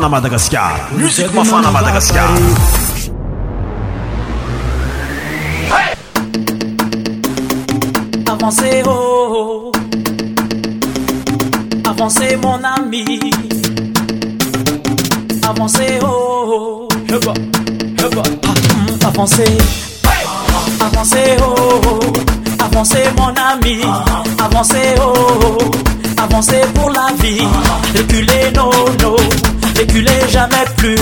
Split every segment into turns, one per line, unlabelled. mafana madagasikara musique mafana madagasikara
Avancez, oh, oh, oh. avancez mon ami, avancez, oh, oh. Heba, oh. heba. Ah, mm, avancez, hey. avancez, oh, oh, oh. avancez mon ami, uh-huh. avancez, oh, oh, avancez pour la vie, uh-huh. reculez, non, non. Reculez jamais plus,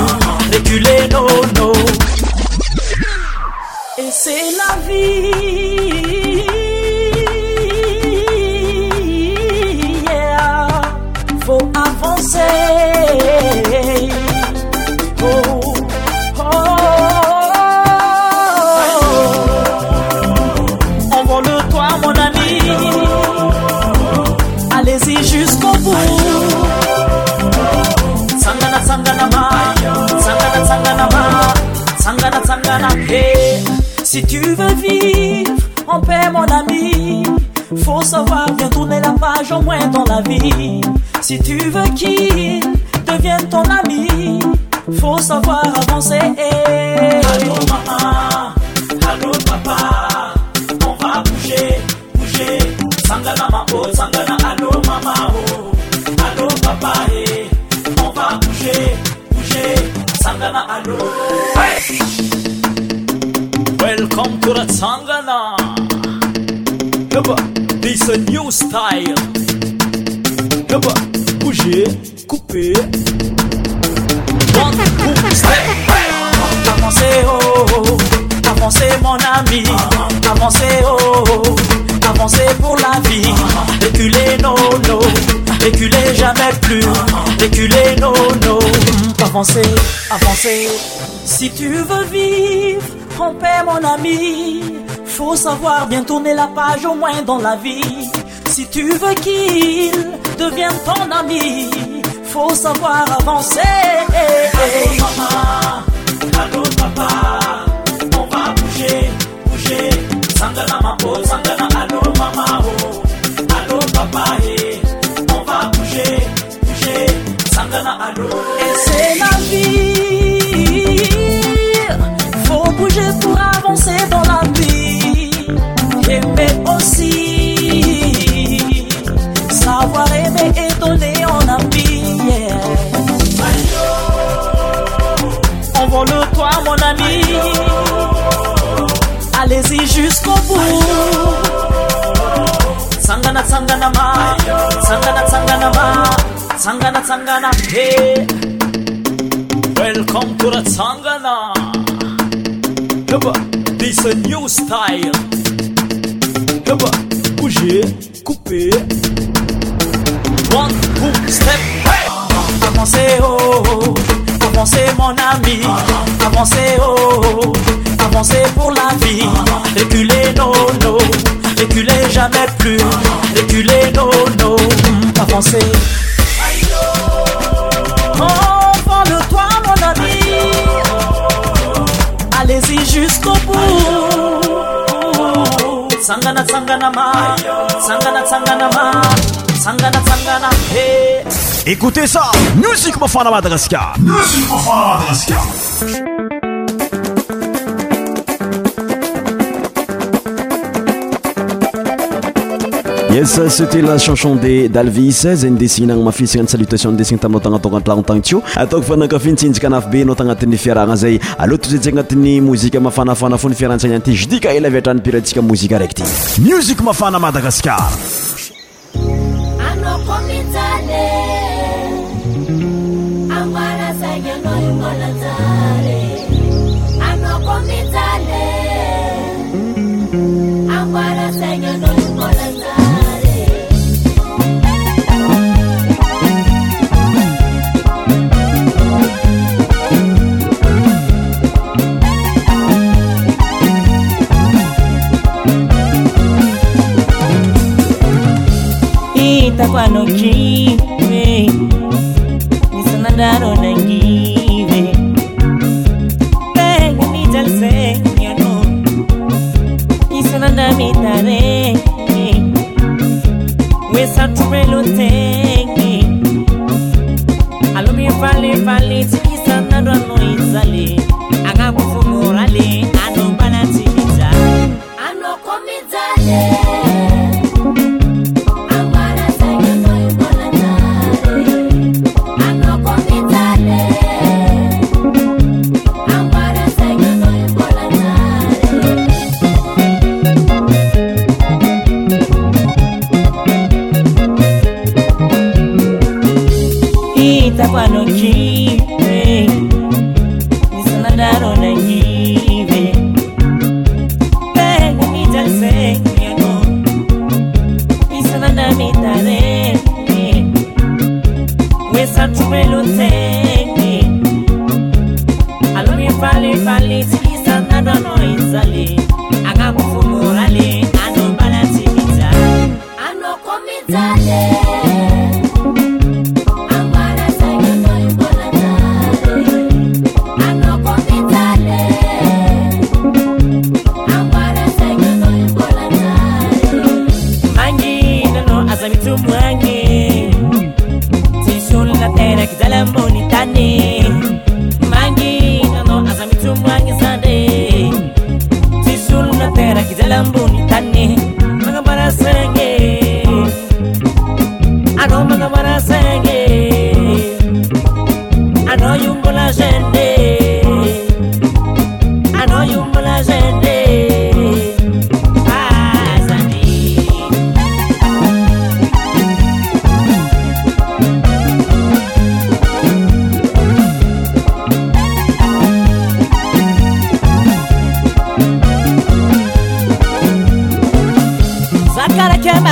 reculez non, non. Et c'est la vie. Si tu veux vivre en paix mon ami, faut savoir bien tourner la page au moins dans la vie. Si tu veux qu'il devienne ton ami, faut savoir avancer.
Allô maman, allô papa, on va bouger, bouger. Sangana ma oh, sangana allô maman oh. Rangana allo. Hey!
Welcome to the Sangana. Yep, this a new style. Yep, bouger, couper. One,
two, step. Avancez, oh, avancez mon ami, avancez, oh avancer pour la vie. Reculer, non, non, reculer jamais plus. Reculer, non, non, hmm, avancer, avancer. Si tu veux vivre, en paix, mon ami, faut savoir bien tourner la page au moins dans la vie. Si tu veux qu'il devienne ton ami, faut savoir avancer.
Allô maman, allô papa, on va bouger, bouger. à ma peau, mama oh, hello papa hey.
sangana sangana Tsangana sangana sangana Welcome to the sangana
This
a new
style. Bouger, couper. One, two, step.
Avancez, oh, oh, avancez mon ami. Avancez, oh, oh, avancez pour la vie. Reculez, non, non. Reculer jamais plus, reculer non, non, mm, avancer. Envole-toi mon ami, allez-y jusqu'au bout. Sangana sangana ma, sangana sangana ma, sangana sangana
hey.
Écoutez ça, musique la Madagascar. Musique la Madagascar.
esa cete la chanson de dalvis zay nidesiinagna mafisigna ny salutation ndesigna taminao tagnataoka antragnotagny to ataoko fa nankafintsinjika anafy be anao tagnatin'ny fiarahagna zay aleoata ta za tsia agnatin'ny mozika mafanaafana fo ni fiarantsagnianity judika elaviatran pirantsika mozika araiky ty muzik mafana madagascar
over no dream way. It's another road I give it. Beg me to say, you know. tare. We sa to relo take it. I'll be falling, falling. It's another noise. i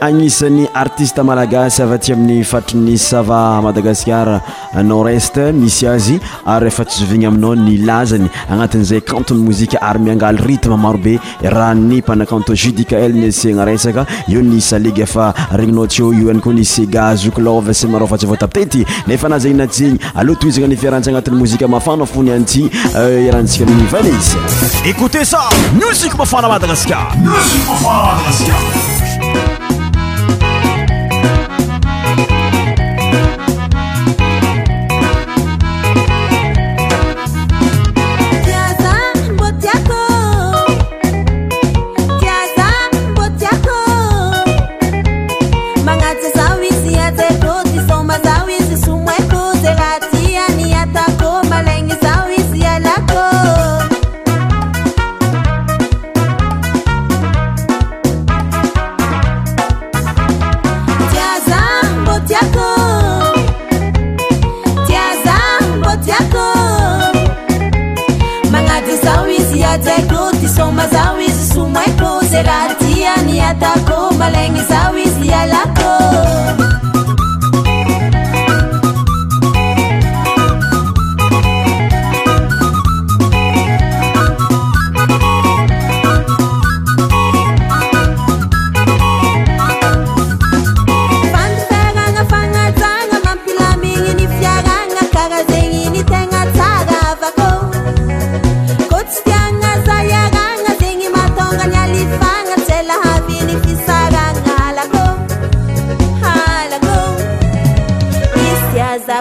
anisany artiste malagasyatsy amin'ny fatriny sava madagaskar norest misy azy ary eanyamina ilazany anati'zay cantoy mozia ary mingal rtmemarobe ry mpanacantjudi eosgen
ty isazna'afa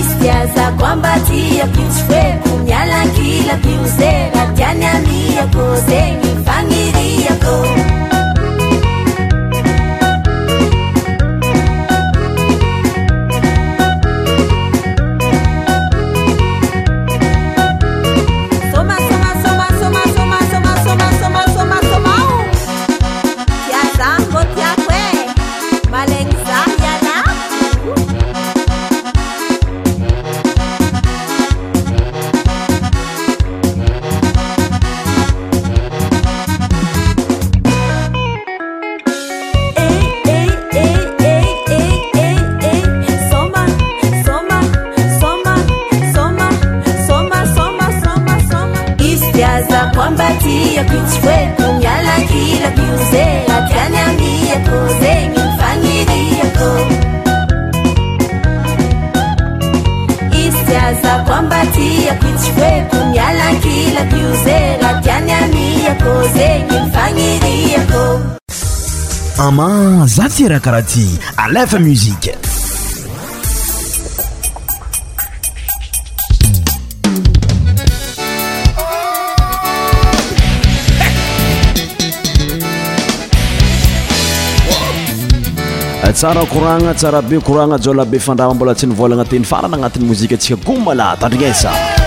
aistazakuambatia kisfe konyalankila biuzeratanyaliako zeni nfaniriako
tsy rahakaraha ty alefa muzikatsara kouragna tsara be kouragna jolabe fandrama mbola tsi nivolagnateny farana agnatin'ny mozika atsika gomala tandrignasa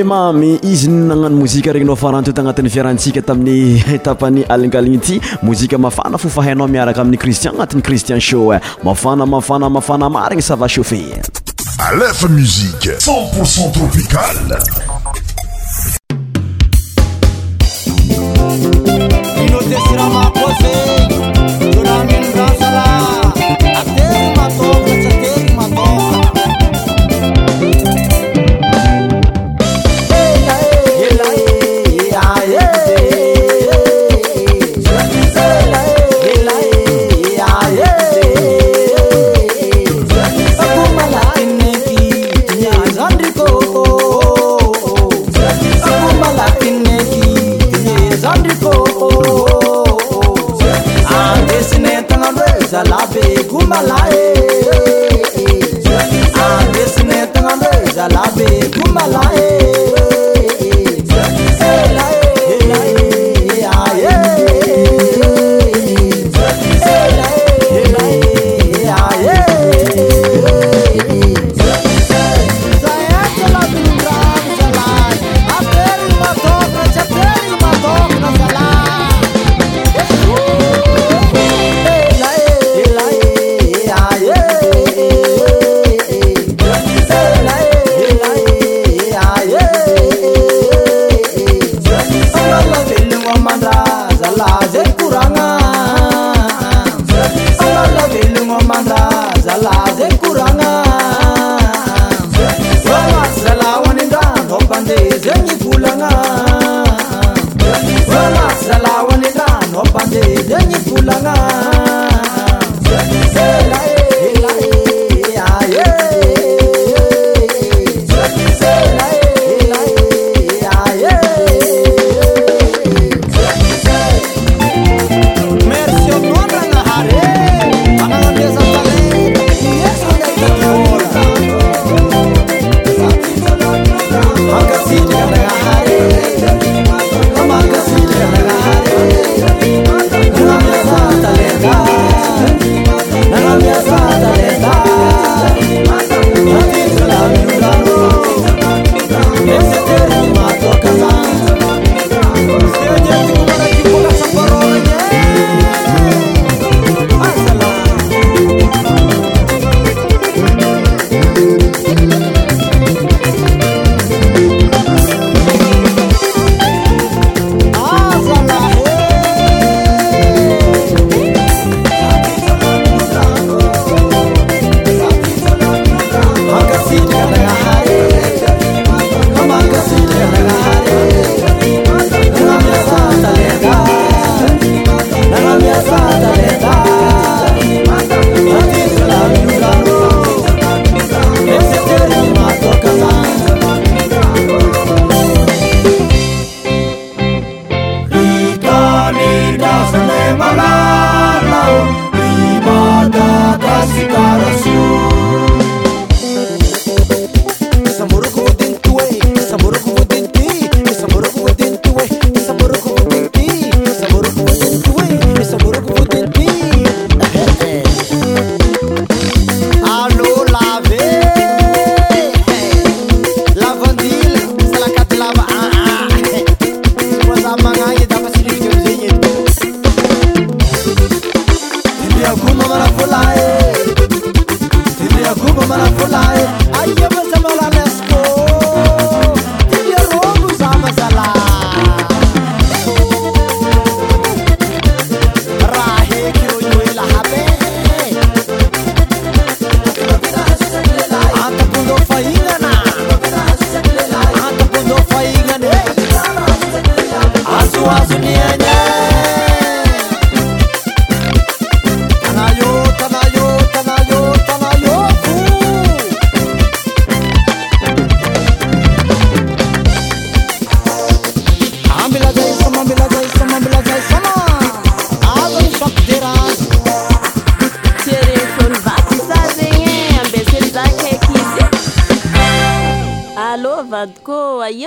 emamy izy ny nagnano mozika regny nao farantoto agnatin'ny fiarahantsika tamin'ny tapany alingaligny ity mozika mafana fofahainao miaraka amin'ny kristian agnatin'ny kristian sho e eh. mafana mafana mafana marigny sava chaufe alefa muzike c0ntpourcent tropicale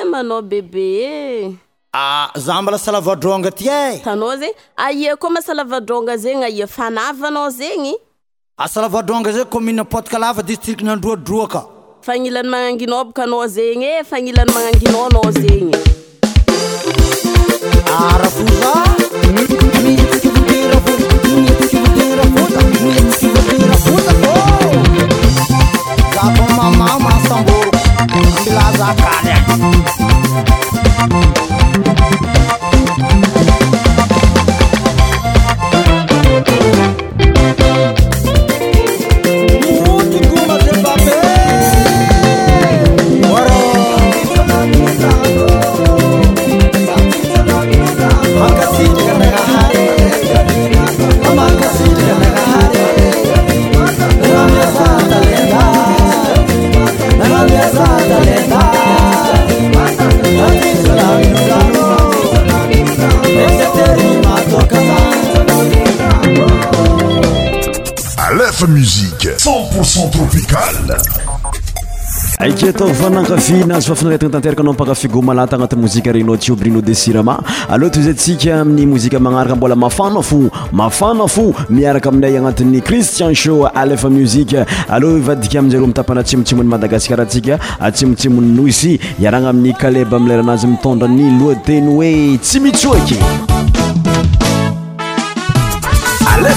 mana bebe
eza eh. mbla salavadronga ty
eaa zey aia ko mahasalavadronga zeny aia fanavana zegny
salavadroga zey kominpotaklvaditiriknyandroadroaka
fanilany manangino bakana zegnye fanilany mananginana zegny eh,
bacanas.
mi c0npocet tropical ake ataovonankafinazy fafinaretana tanteraka anao mpaka figomalata agnatin'y mozika regninao tsy o bruno de sirama aleha toyzay antsika amin'ny mozika magnaraka mbola mafana fo mafana fo miaraka aminay agnatin'ny cristian sho alf muzika aloha ho vadika amizareo mitapana tsymotsymon'ny madagasikar atsika atsymotsymon'ny nosy iarana amin'ny kaleb amleranazy mitondrany loateny hoe tsy mitsoake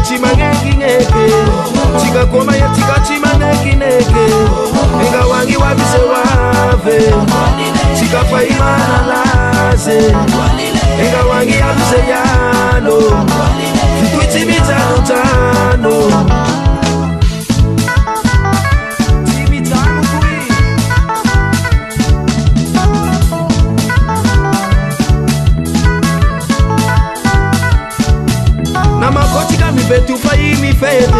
tikachima ngekineke tikakomaye tikachima nekineke engawangi wabise wave tikapa imana laze engawangi yabise yano zituchimitanotano fede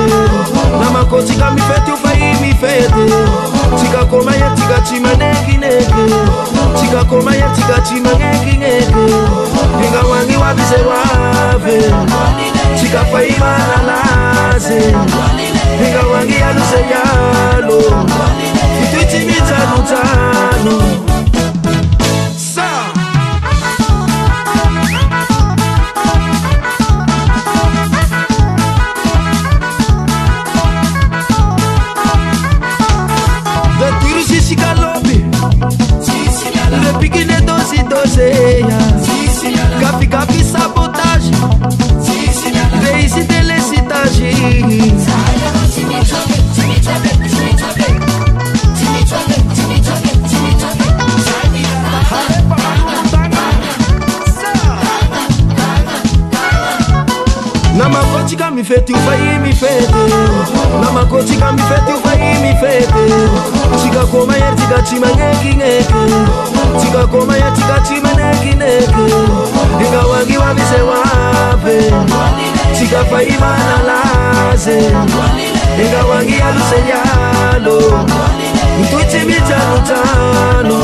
na makosi ka mifeti ufai mi fede tika koma ya tika chima neki neke tika koma ya tika chima neki neke inga wangi wa bize wave tika fai mana laze inga wangi ya luze yalo ituichi mitano tano ceia. Cap, gafi, sabotagem. Fez e delecitagem. makochi kamifeti ufai mifete na makochi kamifeti ufai mifete chikakoma ya chikachima ngekingeke chikakoma ya chikachima nekineke ingawangi wavise wape chikafai manalaze ingawangi yalusenyalo mtuchimitanutano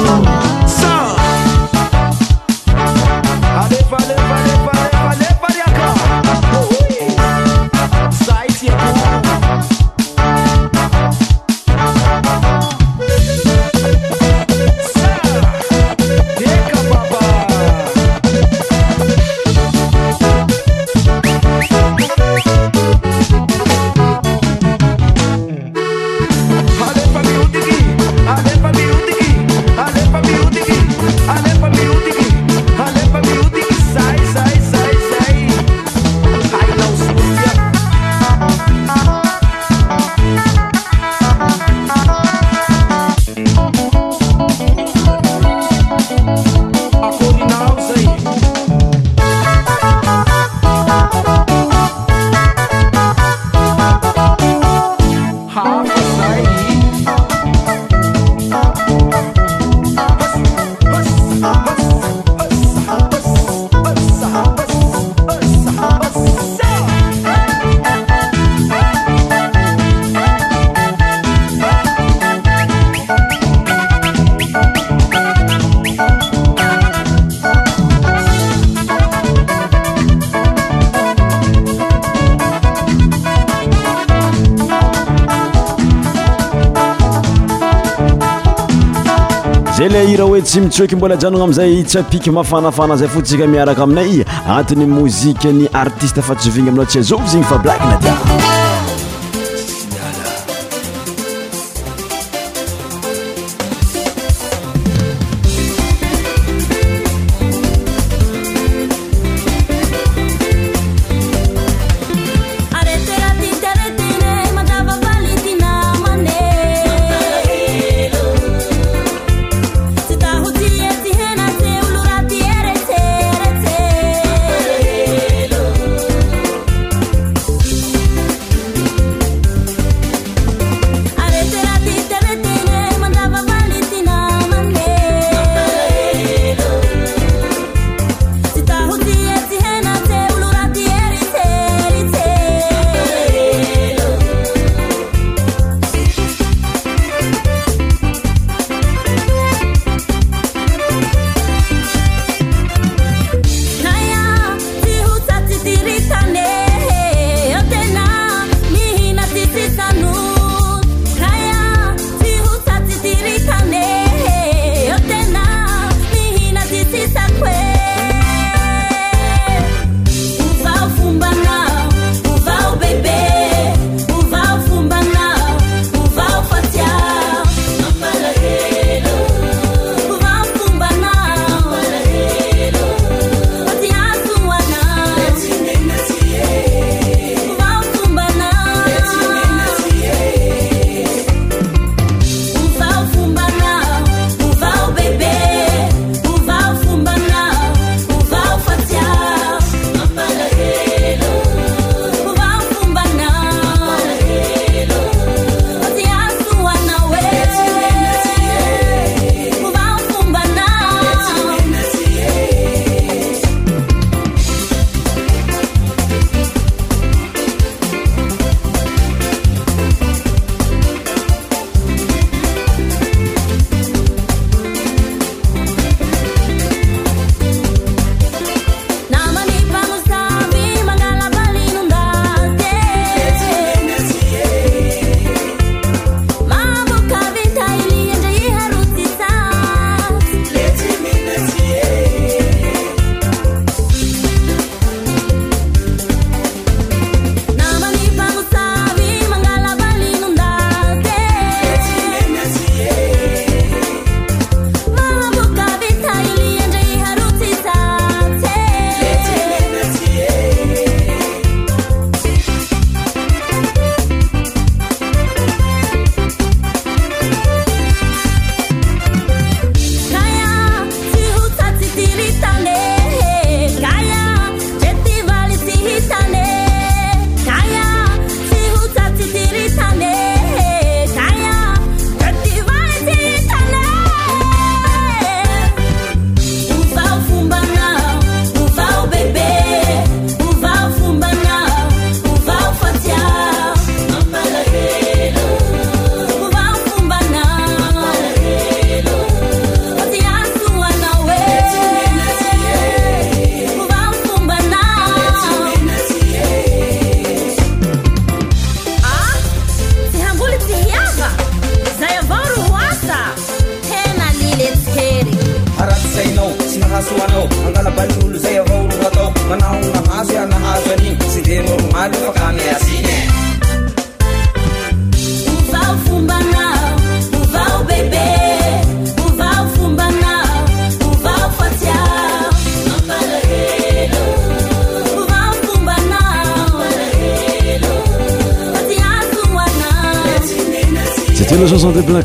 tsy mitsoeky mbola janogna aminizay tsy apiky mafanafana zay fotsika miaraka aminay agntin'ny mozika ny artista fatsovigny aminao tsy azovy zygny fa blakila tia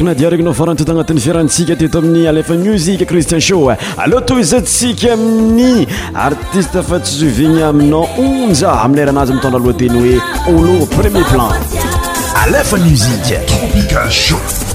nadiarenynao farantoto agnatin'ny fiarantsika teto amin'ny alefa musik christian show aloa toyzatsika aminnny artiste fa tssovigna aminao on za amileranazy mi tandralohateny hoe olo premier plan alefa musik tropicho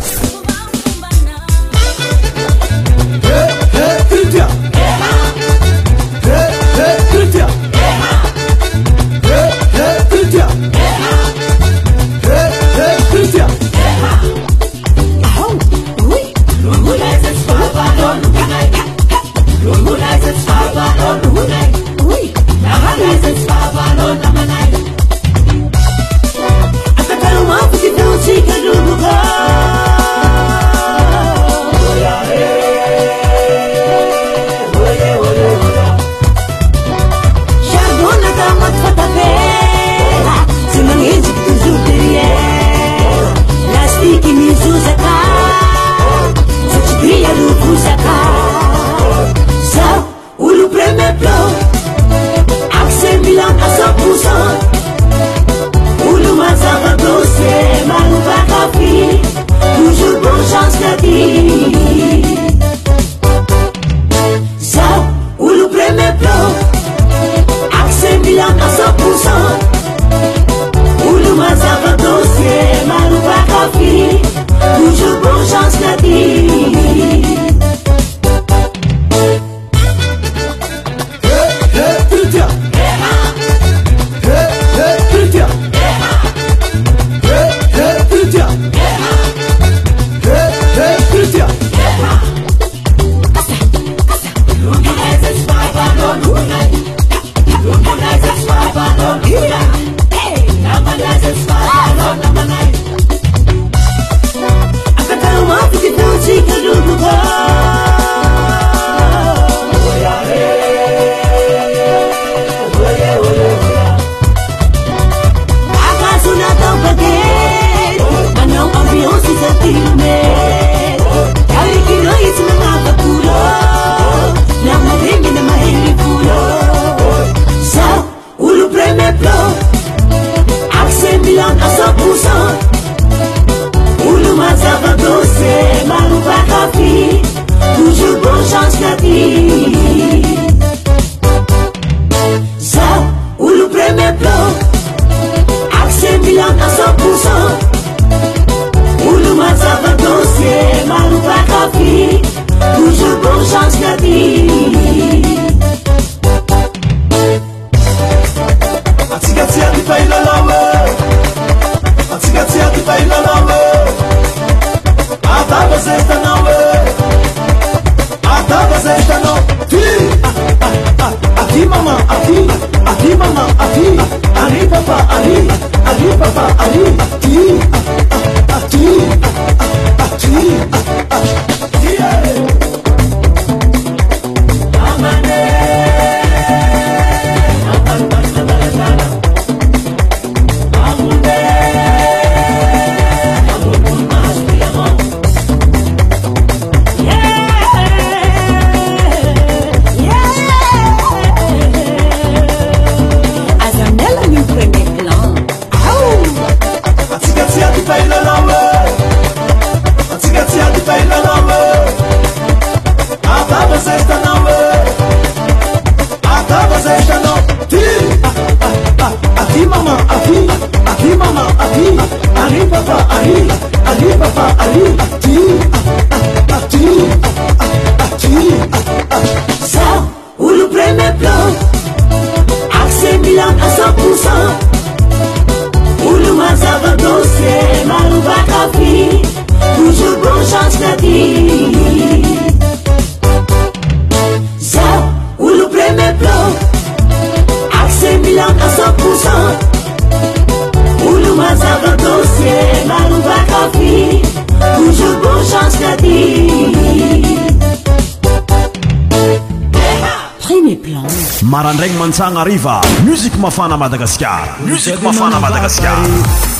marandraigny mantsagna ariva muzika mafana madagasikara muziko mafana madagaskaar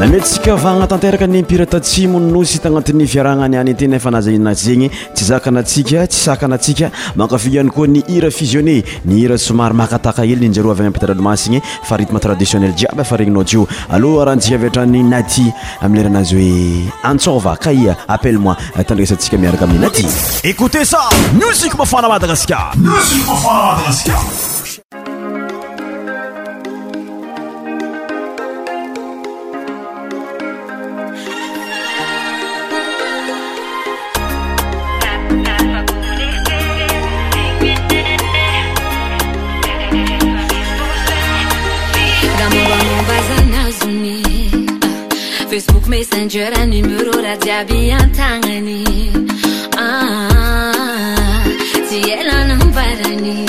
namiysikavana tanteraka nypiratatsimosy tanati'nyirahnayatfa zzeny tsasaia makaany koa ny ira fisionne nyira somary makataka elnptlalasignyfartmtraditionneiaby fa regno o aloharha ntika tany nat amileranazy hoe antsa kaiaappel o tdreatskaiaraka amin'yaa
omessengernuméro raiabiananani tielanambarani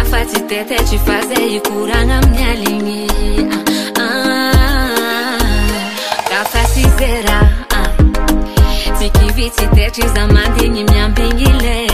afaitetetfazikorana yaiyafaizeikiviitetizamannyiamni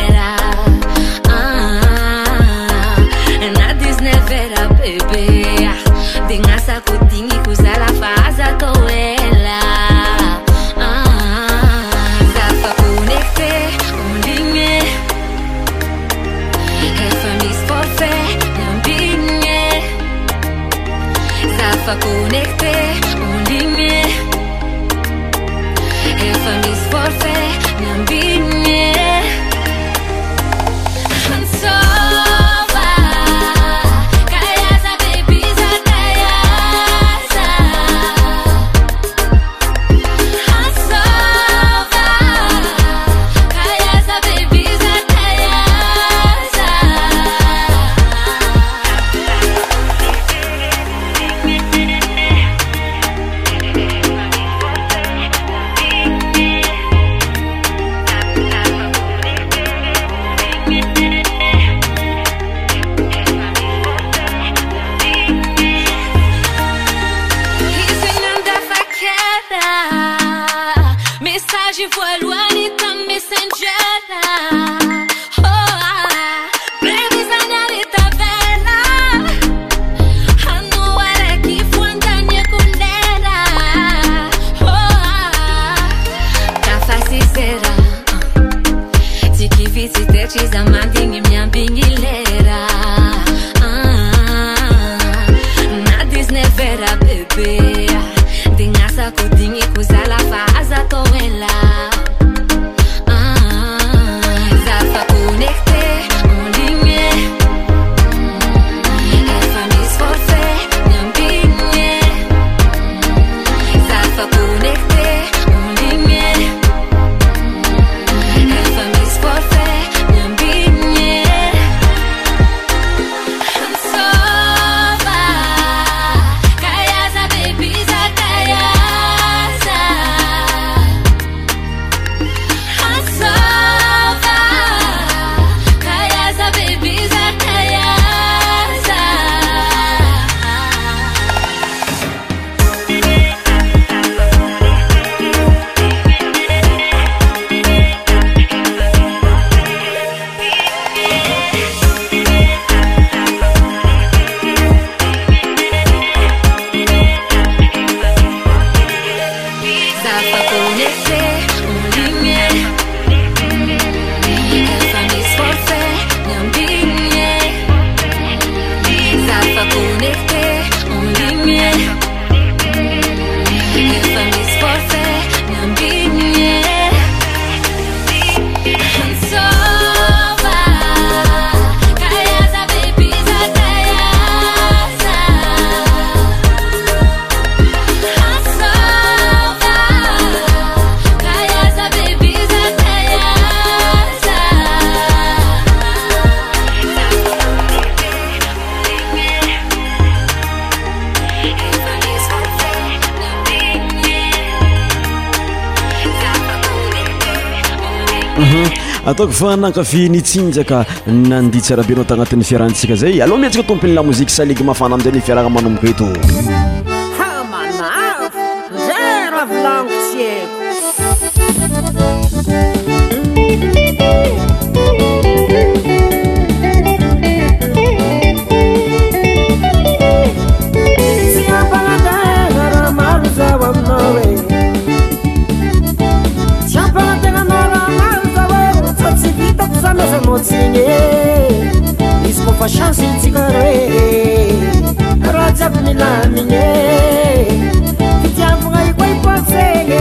atako fa nankafi nytsinjaka nandiha tsarabeanao tagnatin'ny fiarantsika zay aloha mientsika tompo nylamoziky saligy mafana amzay ni fiarahgna manomoko eto
ancy njika re rajiabynilamigny fitiambagna iokoa ipozegny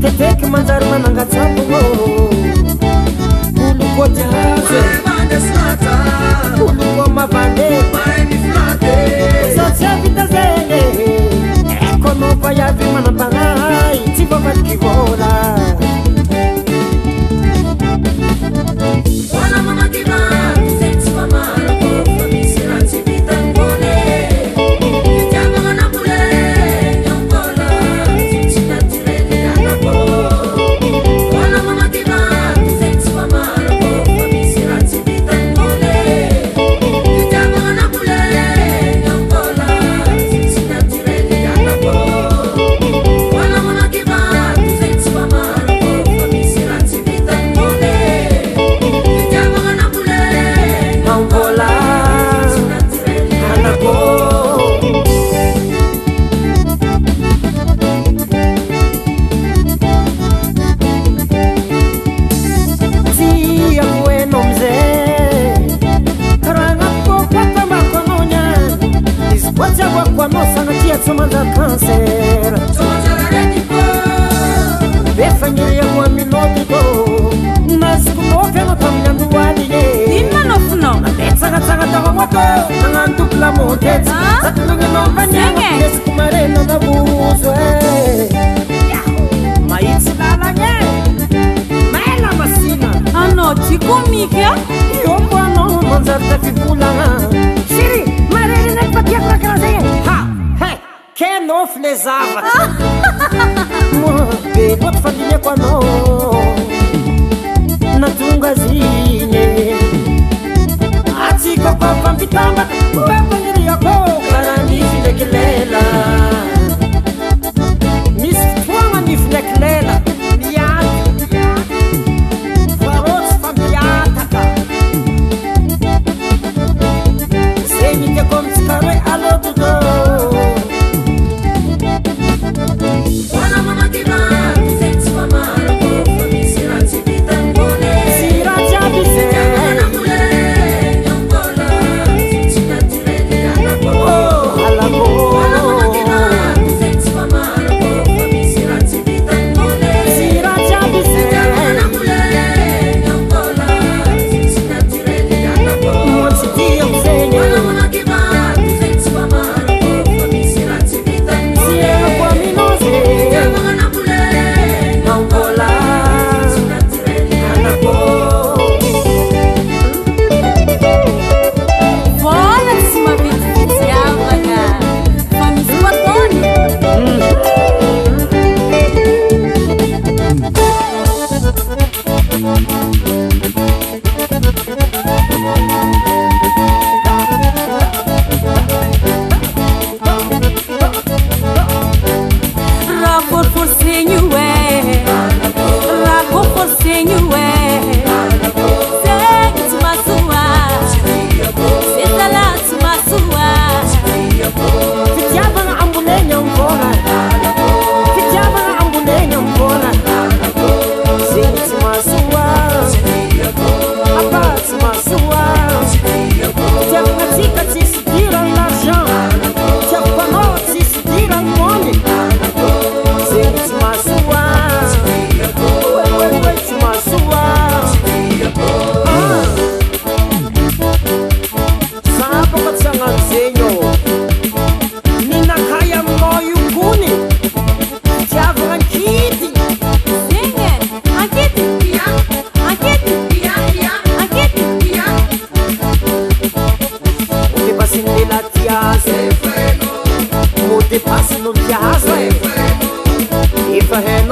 de beky manjary manangajaboô olobooloo a satsiaitazegny kônapaiadyy manapa I love
look if I had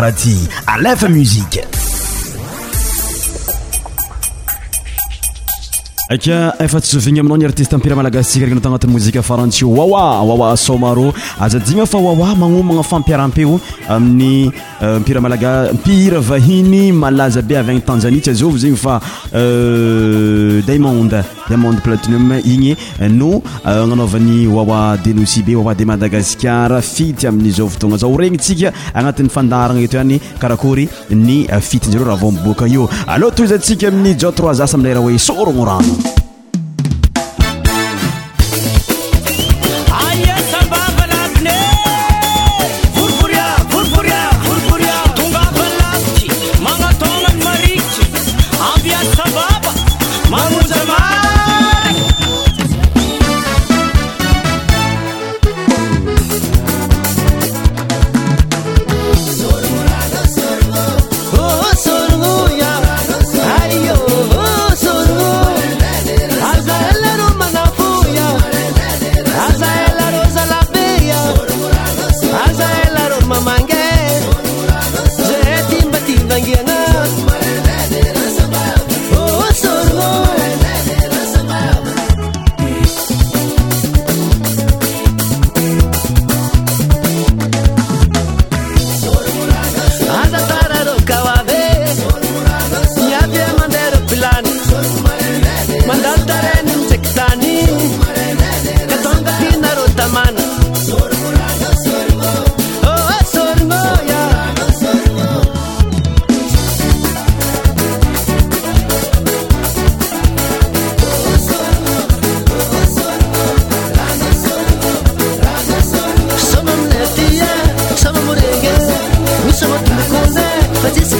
rati à lf musique aka efatsovina aminao nartistempiramalagassianaty mozikafarantsyo wwsor azainafa wa manomanafampiarapo amiyapi euh, iaaeaynatanjaitsnyinyw deosi be de madagasaamoeanahksikaaminny jtasrha oesoono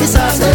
quizás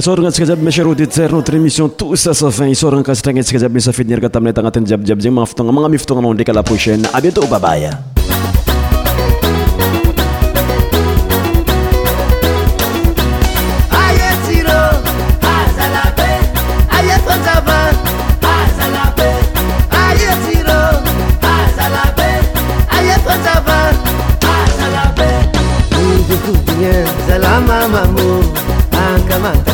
dia sorangatsika jiaby miy sharô de jerinao notre sa tousa safin isoranakasitagna antsika jiaby misafidinyaraka taminay tagnatin'ny jiabijiaby zegny mahafotoagna magname fotoagna anao ndraika la prochaine à bientôt babaya
angka mata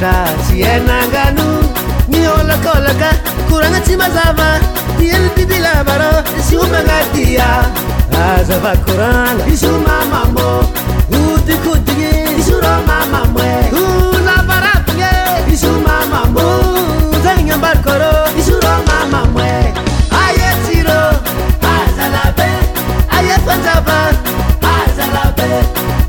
tasie naganu niɔlaklaka kurana timazaba dielbidi labarɔ
isiumagatia
azava kura
isumamam
udikutigi
surmammwe u
labarapie
isumamm
zaiyabarkr suamw ye tirो
aalabe
ayefajaba
alab